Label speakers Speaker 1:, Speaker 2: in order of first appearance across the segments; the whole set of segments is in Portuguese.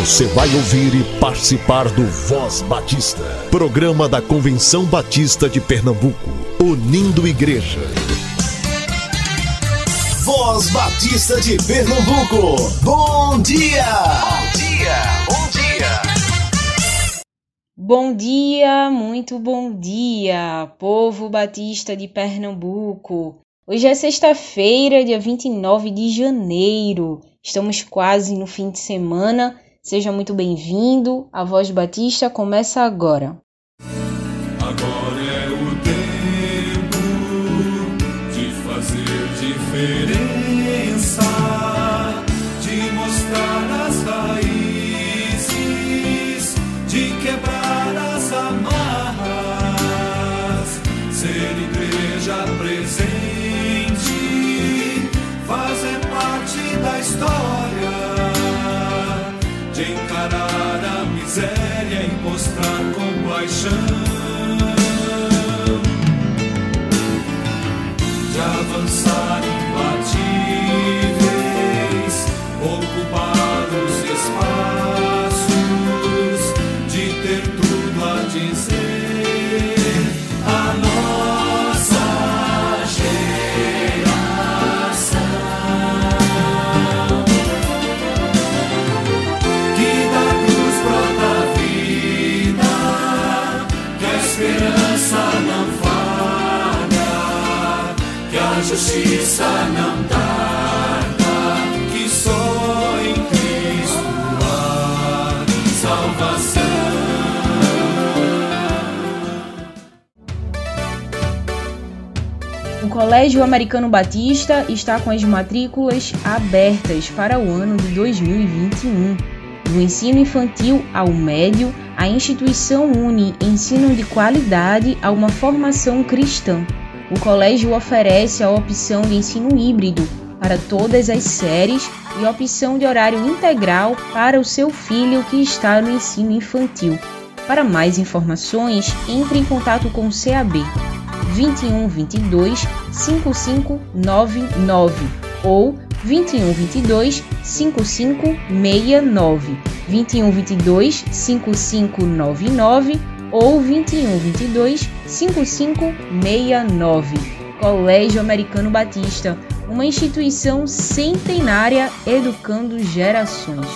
Speaker 1: Você vai ouvir e participar do Voz Batista, programa da Convenção Batista de Pernambuco, unindo igreja.
Speaker 2: Voz Batista de Pernambuco, bom dia! Bom dia, bom dia!
Speaker 3: Bom dia, muito bom dia, povo batista de Pernambuco. Hoje é sexta-feira, dia 29 de janeiro. Estamos quase no fim de semana Seja muito bem-vindo. A Voz Batista começa agora.
Speaker 4: Compaixão, de justiça não tarda, que só em Cristo há salvação.
Speaker 3: O Colégio Americano Batista está com as matrículas abertas para o ano de 2021. Do ensino infantil ao médio, a instituição une ensino de qualidade a uma formação cristã. O colégio oferece a opção de ensino híbrido para todas as séries e opção de horário integral para o seu filho que está no ensino infantil. Para mais informações, entre em contato com o CAB 21 22 5599 ou 21 22 5569 21 22 5599 ou 21 22 5569 Colégio Americano Batista, uma instituição centenária educando gerações.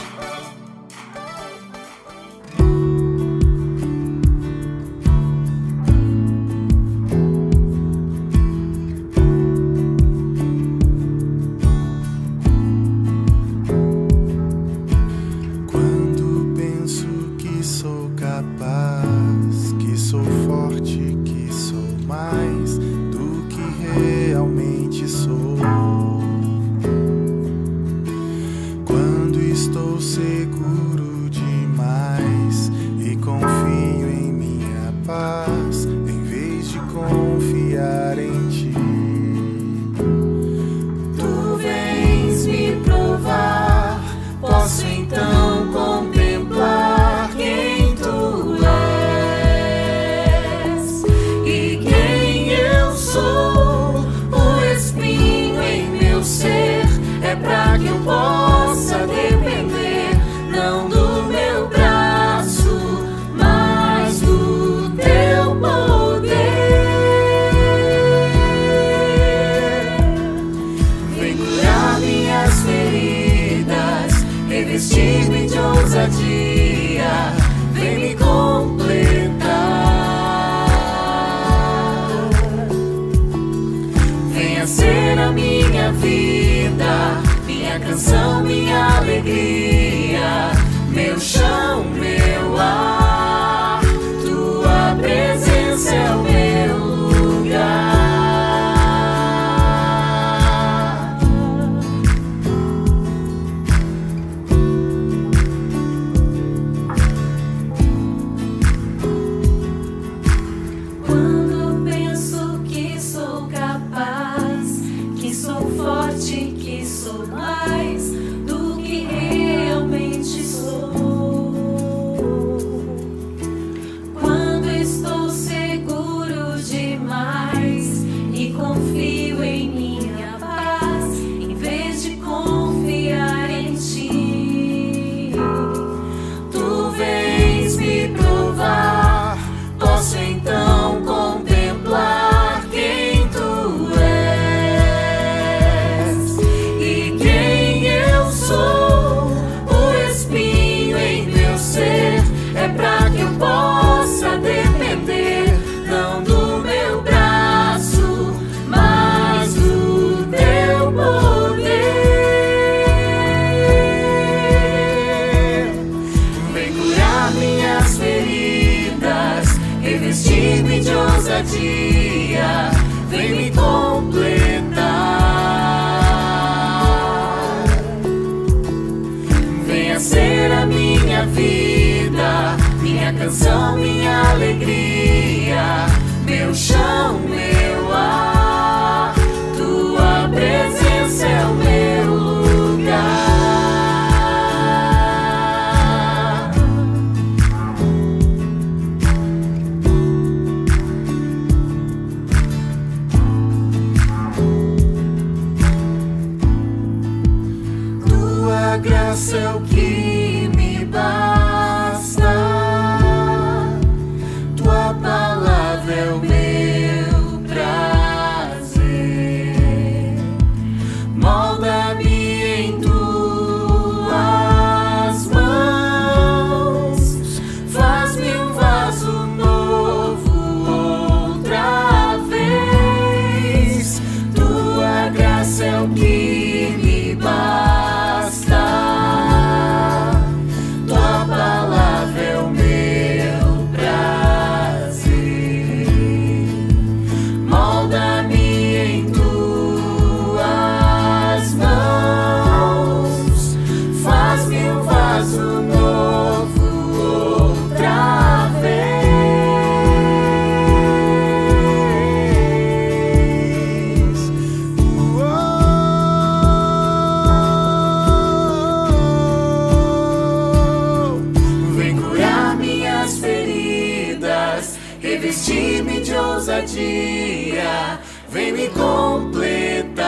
Speaker 5: Ousadia, vem me completar.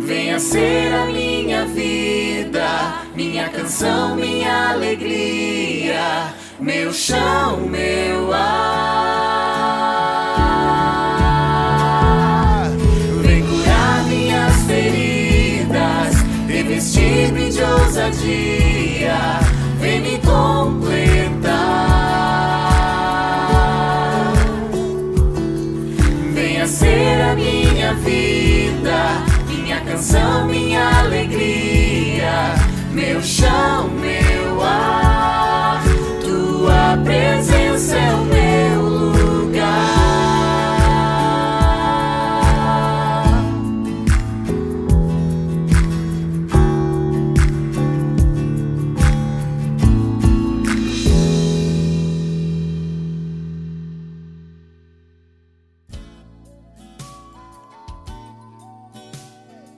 Speaker 5: Venha ser a minha vida, minha canção, minha alegria, meu chão, meu ar. Vem curar minhas feridas, revestir-me de ousadia, vem me completar. Minha vida, minha canção, minha alegria, meu chão, meu ar. Tua presença é o meu lugar.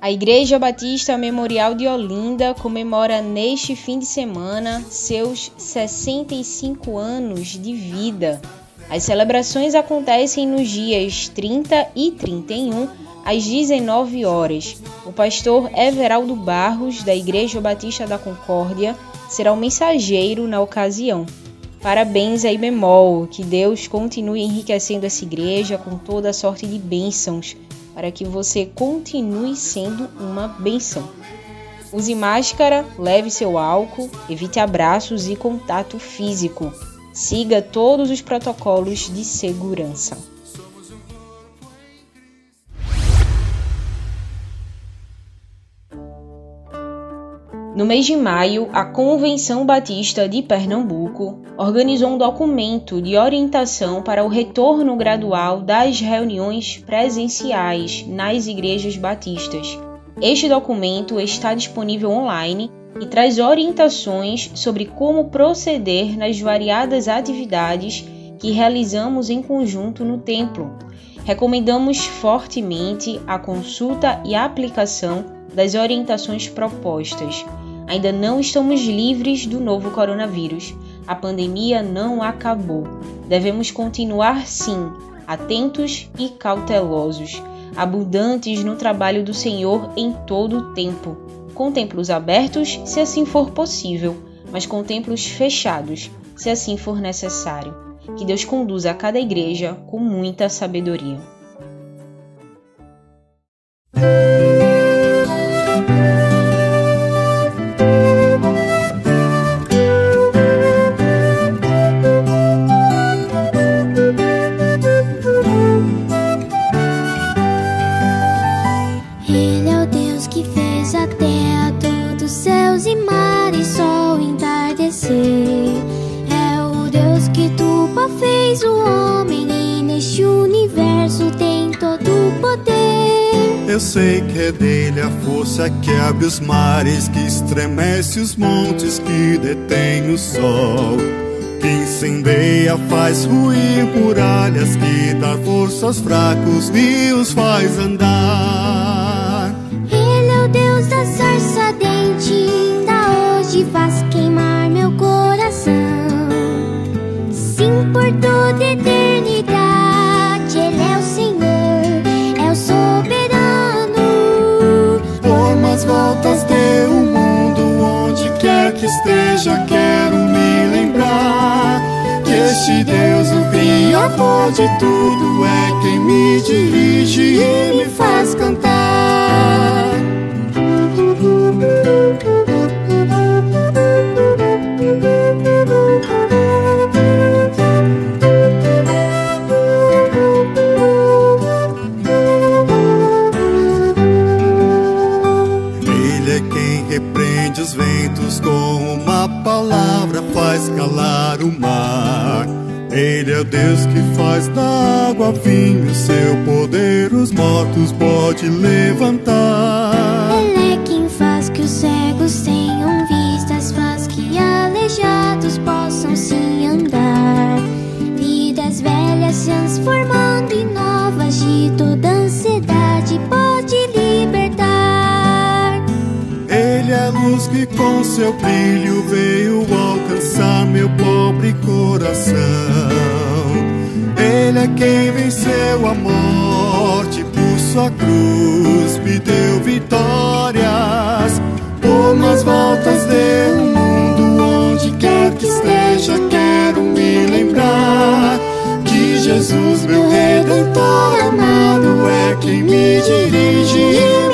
Speaker 3: A Igreja Batista Memorial de Olinda comemora neste fim de semana seus 65 anos de vida. As celebrações acontecem nos dias 30 e 31, às 19 horas. O pastor Everaldo Barros, da Igreja Batista da Concórdia, será o mensageiro na ocasião. Parabéns aí, Bemol, que Deus continue enriquecendo essa igreja com toda a sorte de bênçãos, para que você continue sendo uma bênção. Use máscara, leve seu álcool, evite abraços e contato físico. Siga todos os protocolos de segurança. No mês de maio, a Convenção Batista de Pernambuco organizou um documento de orientação para o retorno gradual das reuniões presenciais nas igrejas batistas. Este documento está disponível online e traz orientações sobre como proceder nas variadas atividades que realizamos em conjunto no templo. Recomendamos fortemente a consulta e aplicação das orientações propostas. Ainda não estamos livres do novo coronavírus. A pandemia não acabou. Devemos continuar, sim, atentos e cautelosos, abundantes no trabalho do Senhor em todo o tempo, com templos abertos, se assim for possível, mas com templos fechados, se assim for necessário. Que Deus conduza a cada igreja com muita sabedoria.
Speaker 6: Estremece os montes, que detém o sol. Que incendeia, faz ruir muralhas, que dá força aos fracos e os faz andar. Este Deus, o Criador de tudo, é quem me dirige e me faz cantar. Ele é quem repreende os ventos com uma palavra, faz calar o mar. Ele é Deus que faz da água vinho, seu poder os mortos pode levantar.
Speaker 7: Ele é quem faz que os cegos tenham vistas, faz que aleijados possam se andar. Vidas velhas se transformando em novas, de toda
Speaker 6: que com seu brilho veio alcançar meu pobre coração. Ele é quem venceu a morte por sua cruz, me deu vitórias. Por mais voltas deu o mundo, onde quer que esteja, quero me lembrar que Jesus, meu redentor amado, é quem me dirige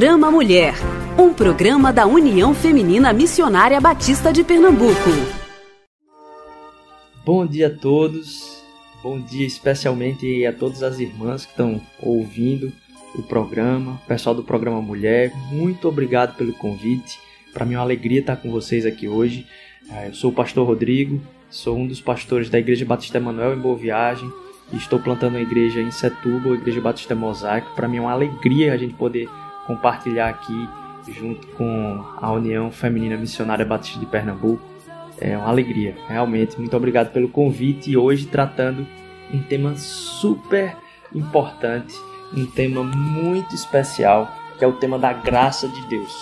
Speaker 8: Programa Mulher, um programa da União Feminina Missionária Batista de Pernambuco.
Speaker 9: Bom dia a todos, bom dia especialmente a todas as irmãs que estão ouvindo o programa, pessoal do programa Mulher, muito obrigado pelo convite. Para mim é uma alegria estar com vocês aqui hoje. Ah, Eu sou o pastor Rodrigo, sou um dos pastores da Igreja Batista Emanuel em Boa Viagem estou plantando uma igreja em Setúbal, a Igreja Batista Mosaico. Para mim é uma alegria a gente poder compartilhar aqui junto com a União Feminina Missionária Batista de Pernambuco. É uma alegria, realmente. Muito obrigado pelo convite e hoje tratando um tema super importante, um tema muito especial, que é o tema da graça de Deus.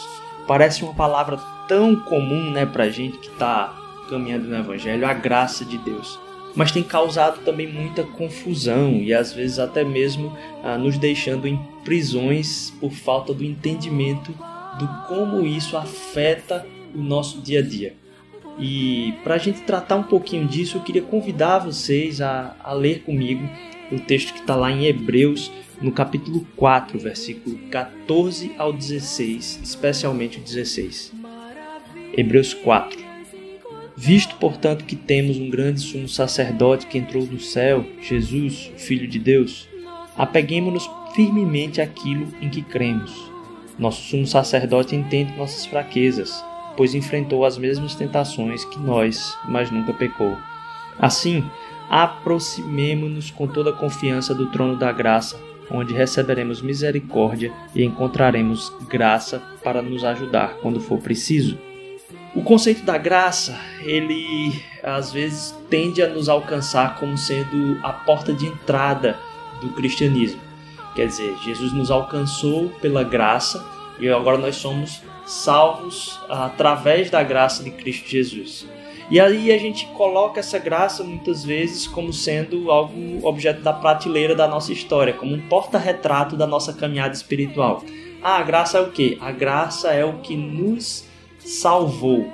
Speaker 9: Parece uma palavra tão comum, né, pra gente que tá caminhando no evangelho, a graça de Deus. Mas tem causado também muita confusão e às vezes até mesmo ah, nos deixando em prisões por falta do entendimento do como isso afeta o nosso dia a dia. E para a gente tratar um pouquinho disso, eu queria convidar vocês a, a ler comigo o texto que está lá em Hebreus, no capítulo 4, versículo 14 ao 16, especialmente o 16. Hebreus 4. Visto, portanto, que temos um grande sumo sacerdote que entrou do céu, Jesus, o Filho de Deus, apeguemos-nos firmemente àquilo em que cremos. Nosso sumo sacerdote entende nossas fraquezas, pois enfrentou as mesmas tentações que nós, mas nunca pecou. Assim, aproximemo-nos com toda a confiança do trono da graça, onde receberemos misericórdia e encontraremos graça para nos ajudar quando for preciso. O conceito da graça, ele às vezes tende a nos alcançar como sendo a porta de entrada do cristianismo. Quer dizer, Jesus nos alcançou pela graça e agora nós somos salvos através da graça de Cristo Jesus. E aí a gente coloca essa graça muitas vezes como sendo algo objeto da prateleira da nossa história, como um porta-retrato da nossa caminhada espiritual. Ah, a graça é o quê? A graça é o que nos salvou.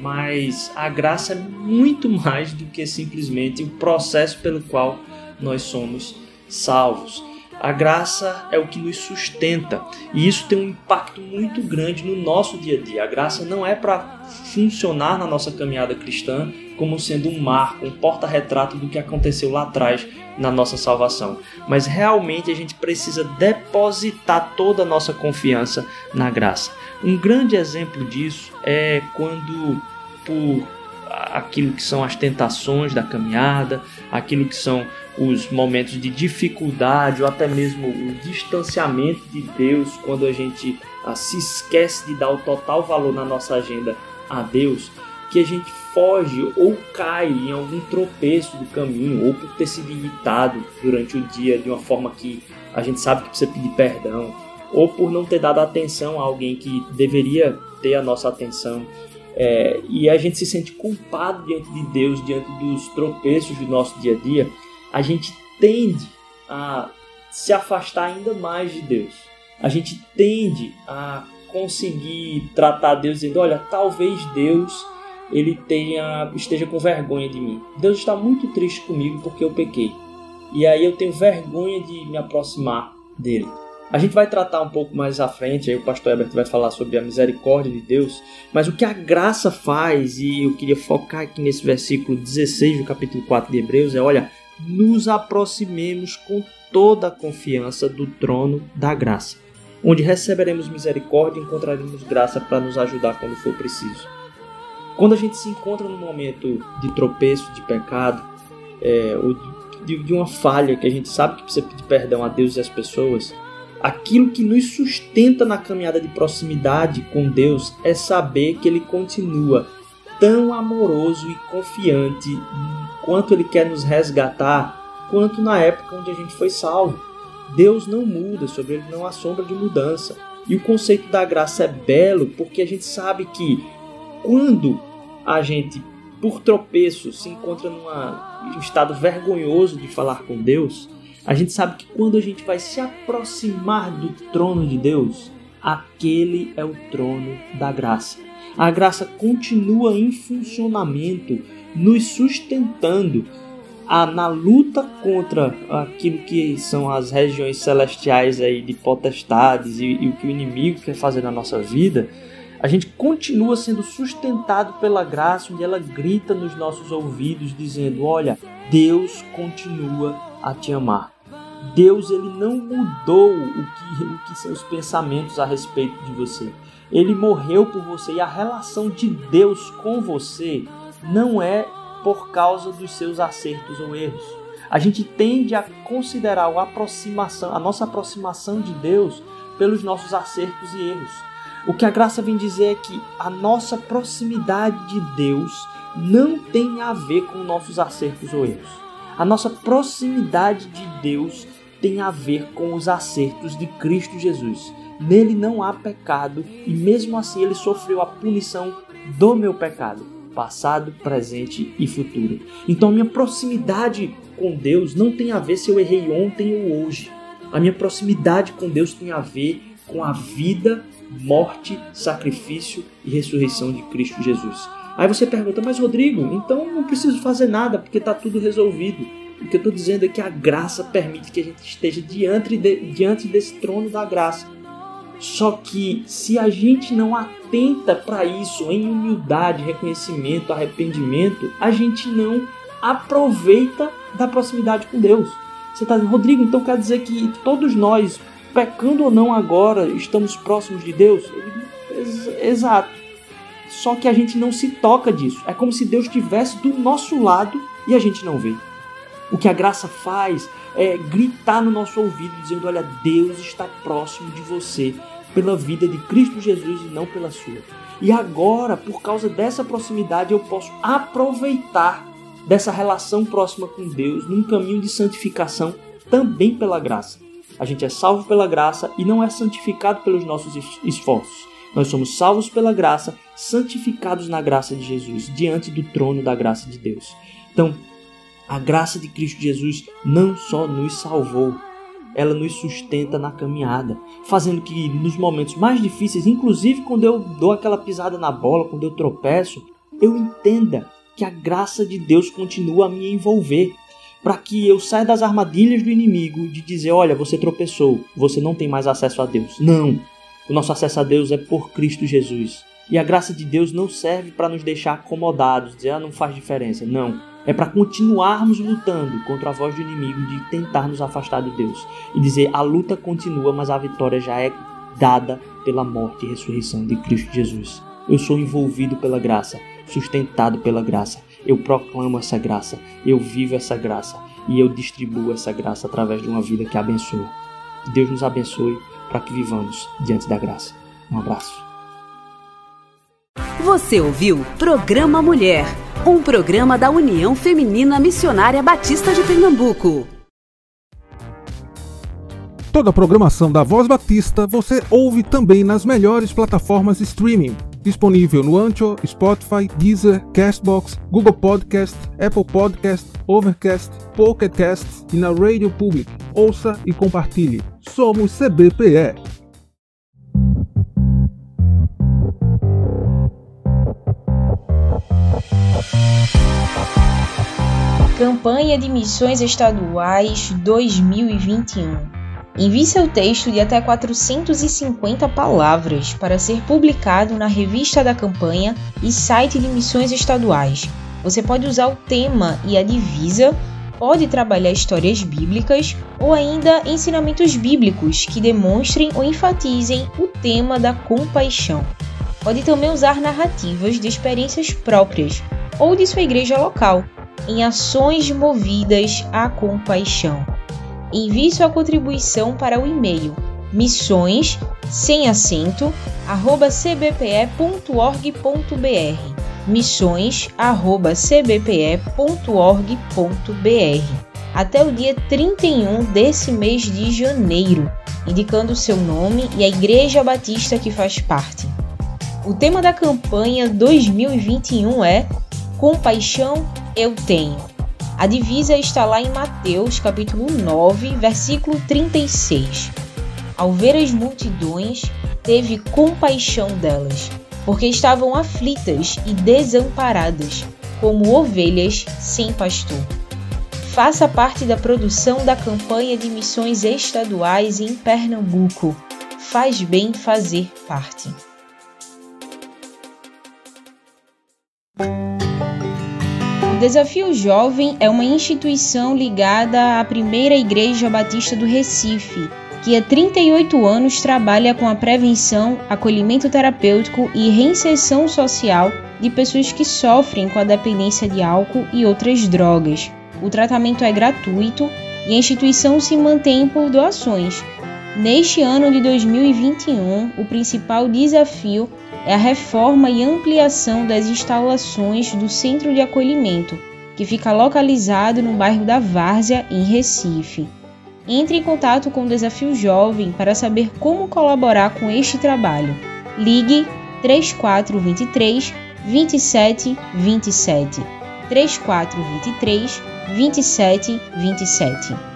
Speaker 9: Mas a graça é muito mais do que simplesmente o processo pelo qual nós somos salvos. A graça é o que nos sustenta e isso tem um impacto muito grande no nosso dia a dia. A graça não é para funcionar na nossa caminhada cristã como sendo um marco, um porta-retrato do que aconteceu lá atrás na nossa salvação, mas realmente a gente precisa depositar toda a nossa confiança na graça. Um grande exemplo disso é quando por aquilo que são as tentações da caminhada, aquilo que são os momentos de dificuldade ou até mesmo o distanciamento de Deus, quando a gente ah, se esquece de dar o total valor na nossa agenda a Deus, que a gente foge ou cai em algum tropeço do caminho, ou por ter sido irritado durante o dia de uma forma que a gente sabe que precisa pedir perdão, ou por não ter dado atenção a alguém que deveria ter a nossa atenção. É, e a gente se sente culpado diante de Deus, diante dos tropeços do nosso dia a dia, a gente tende a se afastar ainda mais de Deus. A gente tende a conseguir tratar Deus dizendo, olha, talvez Deus ele tenha esteja com vergonha de mim. Deus está muito triste comigo porque eu pequei. E aí eu tenho vergonha de me aproximar dele. A gente vai tratar um pouco mais à frente, aí o pastor Herbert vai falar sobre a misericórdia de Deus, mas o que a graça faz, e eu queria focar aqui nesse versículo 16 do capítulo 4 de Hebreus, é: olha, nos aproximemos com toda a confiança do trono da graça, onde receberemos misericórdia e encontraremos graça para nos ajudar quando for preciso. Quando a gente se encontra num momento de tropeço, de pecado, é, ou de, de uma falha que a gente sabe que precisa pedir perdão a Deus e às pessoas, aquilo que nos sustenta na caminhada de proximidade com Deus é saber que Ele continua tão amoroso e confiante quanto Ele quer nos resgatar, quanto na época onde a gente foi salvo. Deus não muda, sobre Ele não há sombra de mudança. E o conceito da graça é belo porque a gente sabe que quando a gente, por tropeço, se encontra num estado vergonhoso de falar com Deus, a gente sabe que quando a gente vai se aproximar do trono de Deus, aquele é o trono da graça. A graça continua em funcionamento, nos sustentando a, na luta contra aquilo que são as regiões celestiais aí de potestades e, e o que o inimigo quer fazer na nossa vida. A gente continua sendo sustentado pela graça, onde ela grita nos nossos ouvidos, dizendo: Olha, Deus continua a te amar. Deus ele não mudou o que, o que são os pensamentos a respeito de você. Ele morreu por você e a relação de Deus com você não é por causa dos seus acertos ou erros. A gente tende a considerar a aproximação, a nossa aproximação de Deus pelos nossos acertos e erros. O que a graça vem dizer é que a nossa proximidade de Deus não tem a ver com nossos acertos ou erros. A nossa proximidade de Deus tem a ver com os acertos de Cristo Jesus. Nele não há pecado e mesmo assim ele sofreu a punição do meu pecado, passado, presente e futuro. Então minha proximidade com Deus não tem a ver se eu errei ontem ou hoje. A minha proximidade com Deus tem a ver com a vida, morte, sacrifício e ressurreição de Cristo Jesus. Aí você pergunta, mas Rodrigo, então não preciso fazer nada porque está tudo resolvido. O que eu estou dizendo é que a graça permite que a gente esteja diante, de, diante desse trono da graça. Só que se a gente não atenta para isso em humildade, reconhecimento, arrependimento, a gente não aproveita da proximidade com Deus. Você está dizendo, Rodrigo, então quer dizer que todos nós, pecando ou não agora, estamos próximos de Deus? Exato. Só que a gente não se toca disso. É como se Deus estivesse do nosso lado e a gente não vê. O que a graça faz é gritar no nosso ouvido, dizendo: Olha, Deus está próximo de você pela vida de Cristo Jesus e não pela sua. E agora, por causa dessa proximidade, eu posso aproveitar dessa relação próxima com Deus num caminho de santificação também pela graça. A gente é salvo pela graça e não é santificado pelos nossos esforços. Nós somos salvos pela graça, santificados na graça de Jesus, diante do trono da graça de Deus. Então, a graça de Cristo Jesus não só nos salvou, ela nos sustenta na caminhada, fazendo que nos momentos mais difíceis, inclusive quando eu dou aquela pisada na bola, quando eu tropeço, eu entenda que a graça de Deus continua a me envolver. para que eu saia das armadilhas do inimigo de dizer, olha, você tropeçou, você não tem mais acesso a Deus. Não. O nosso acesso a Deus é por Cristo Jesus. E a graça de Deus não serve para nos deixar acomodados, dizer, ah, não faz diferença. Não. É para continuarmos lutando contra a voz do inimigo de tentar nos afastar de Deus. E dizer, a luta continua, mas a vitória já é dada pela morte e ressurreição de Cristo Jesus. Eu sou envolvido pela graça, sustentado pela graça. Eu proclamo essa graça, eu vivo essa graça e eu distribuo essa graça através de uma vida que abençoa. Deus nos abençoe para que vivamos diante da graça. Um abraço.
Speaker 8: Você ouviu Programa Mulher, um programa da União Feminina Missionária Batista de Pernambuco.
Speaker 10: Toda a programação da Voz Batista você ouve também nas melhores plataformas de streaming. Disponível no Ancho, Spotify, Deezer, Castbox, Google Podcast, Apple Podcast, Overcast, Pocket Cast e na Radio Public. Ouça e compartilhe. Somos CBPE.
Speaker 3: Campanha de Missões Estaduais 2021. Envie seu texto de até 450 palavras para ser publicado na revista da campanha e site de missões estaduais. Você pode usar o tema e a divisa, pode trabalhar histórias bíblicas ou ainda ensinamentos bíblicos que demonstrem ou enfatizem o tema da compaixão. Pode também usar narrativas de experiências próprias ou de sua igreja local em ações movidas à compaixão. Envie sua contribuição para o e-mail missões sem acento arroba cbpe.org.br missões arroba cbpe.org.br até o dia 31 desse mês de janeiro, indicando o seu nome e a Igreja Batista que faz parte. O tema da campanha 2021 é Compaixão eu tenho. A divisa está lá em Mateus, capítulo 9, versículo 36. Ao ver as multidões, teve compaixão delas, porque estavam aflitas e desamparadas, como ovelhas sem pastor. Faça parte da produção da campanha de missões estaduais em Pernambuco. Faz bem fazer parte. O Desafio Jovem é uma instituição ligada à primeira Igreja Batista do Recife, que há 38 anos trabalha com a prevenção, acolhimento terapêutico e reinserção social de pessoas que sofrem com a dependência de álcool e outras drogas. O tratamento é gratuito e a instituição se mantém por doações. Neste ano de 2021, o principal desafio é a reforma e ampliação das instalações do centro de acolhimento, que fica localizado no bairro da Várzea, em Recife. Entre em contato com o Desafio Jovem para saber como colaborar com este trabalho. Ligue 3423 2727 3423 2727